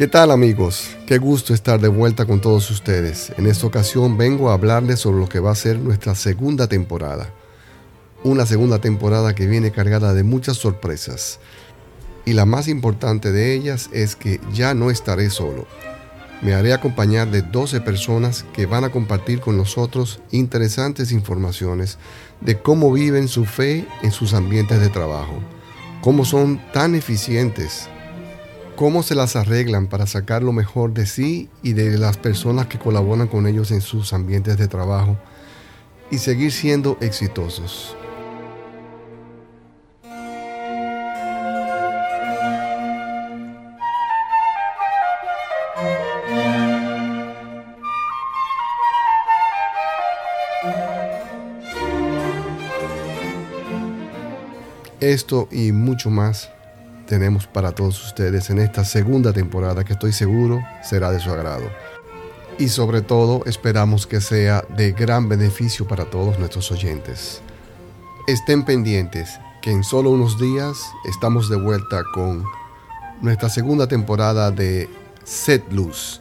¿Qué tal amigos? Qué gusto estar de vuelta con todos ustedes. En esta ocasión vengo a hablarles sobre lo que va a ser nuestra segunda temporada. Una segunda temporada que viene cargada de muchas sorpresas. Y la más importante de ellas es que ya no estaré solo. Me haré acompañar de 12 personas que van a compartir con nosotros interesantes informaciones de cómo viven su fe en sus ambientes de trabajo, cómo son tan eficientes cómo se las arreglan para sacar lo mejor de sí y de las personas que colaboran con ellos en sus ambientes de trabajo y seguir siendo exitosos. Esto y mucho más tenemos para todos ustedes en esta segunda temporada que estoy seguro será de su agrado. Y sobre todo esperamos que sea de gran beneficio para todos nuestros oyentes. Estén pendientes que en solo unos días estamos de vuelta con nuestra segunda temporada de Set Luz.